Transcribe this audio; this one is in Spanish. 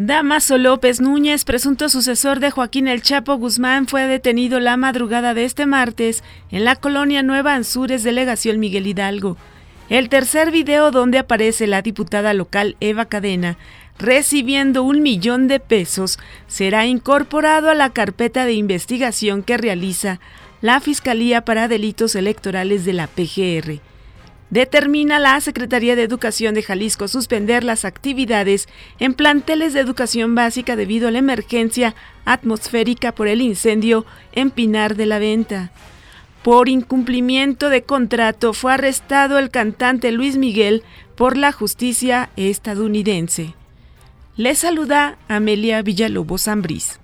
Damaso López Núñez, presunto sucesor de Joaquín El Chapo Guzmán, fue detenido la madrugada de este martes en la colonia Nueva Anzures, delegación Miguel Hidalgo. El tercer video donde aparece la diputada local Eva Cadena recibiendo un millón de pesos será incorporado a la carpeta de investigación que realiza la Fiscalía para Delitos Electorales de la PGR determina la Secretaría de Educación de Jalisco suspender las actividades en planteles de educación básica debido a la emergencia atmosférica por el incendio en Pinar de la Venta. Por incumplimiento de contrato fue arrestado el cantante Luis Miguel por la justicia estadounidense. Le saluda Amelia Villalobos Ambrís.